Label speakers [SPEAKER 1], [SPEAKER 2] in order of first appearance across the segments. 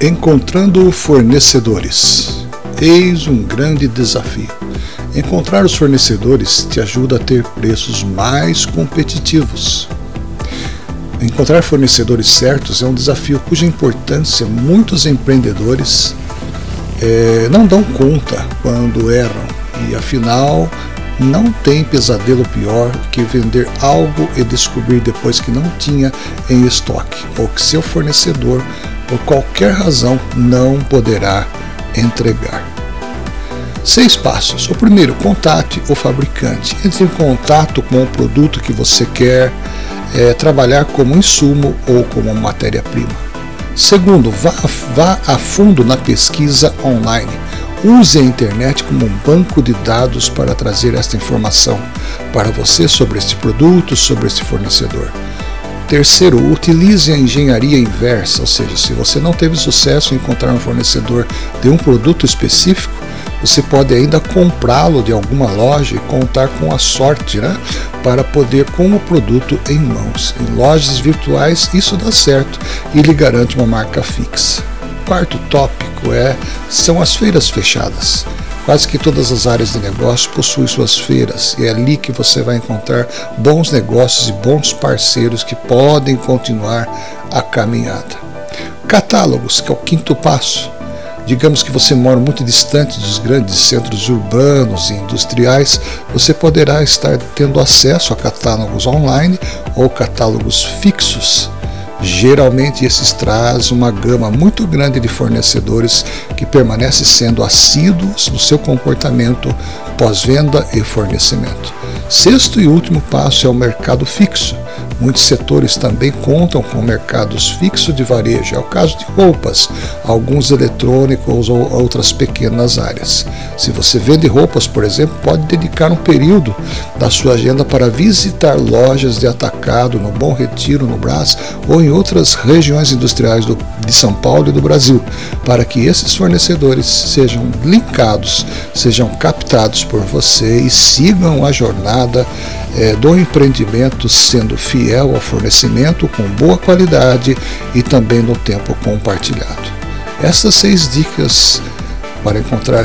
[SPEAKER 1] Encontrando fornecedores. Eis um grande desafio. Encontrar os fornecedores te ajuda a ter preços mais competitivos. Encontrar fornecedores certos é um desafio cuja importância muitos empreendedores é, não dão conta quando erram e, afinal, não tem pesadelo pior que vender algo e descobrir depois que não tinha em estoque ou que seu fornecedor por qualquer razão, não poderá entregar. Seis passos. O primeiro, contate o fabricante. Entre em contato com o produto que você quer é, trabalhar como insumo ou como matéria-prima. Segundo, vá, vá a fundo na pesquisa online. Use a internet como um banco de dados para trazer esta informação para você sobre este produto, sobre este fornecedor. Terceiro, utilize a engenharia inversa, ou seja, se você não teve sucesso em encontrar um fornecedor de um produto específico, você pode ainda comprá-lo de alguma loja e contar com a sorte né, para poder com o produto em mãos. Em lojas virtuais isso dá certo e lhe garante uma marca fixa. Quarto tópico é são as feiras fechadas. Quase que todas as áreas de negócio possuem suas feiras e é ali que você vai encontrar bons negócios e bons parceiros que podem continuar a caminhada. Catálogos, que é o quinto passo. Digamos que você mora muito distante dos grandes centros urbanos e industriais, você poderá estar tendo acesso a catálogos online ou catálogos fixos Geralmente esses trazem uma gama muito grande de fornecedores que permanecem sendo assíduos no seu comportamento pós-venda e fornecimento. Sexto e último passo é o mercado fixo. Muitos setores também contam com mercados fixos de varejo, é o caso de roupas, alguns eletrônicos ou outras pequenas áreas. Se você vende roupas, por exemplo, pode dedicar um período da sua agenda para visitar lojas de atacado no Bom Retiro, no Brás ou em outras regiões industriais do, de São Paulo e do Brasil, para que esses fornecedores sejam linkados, sejam captados por você e sigam a jornada é, do empreendimento sendo fiel ao fornecimento com boa qualidade e também no tempo compartilhado. Essas seis dicas para encontrar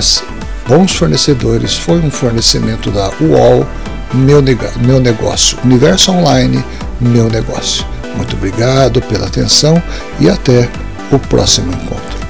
[SPEAKER 1] bons fornecedores foi um fornecimento da UOL meu, meu Negócio, Universo Online, Meu Negócio. Muito obrigado pela atenção e até o próximo encontro.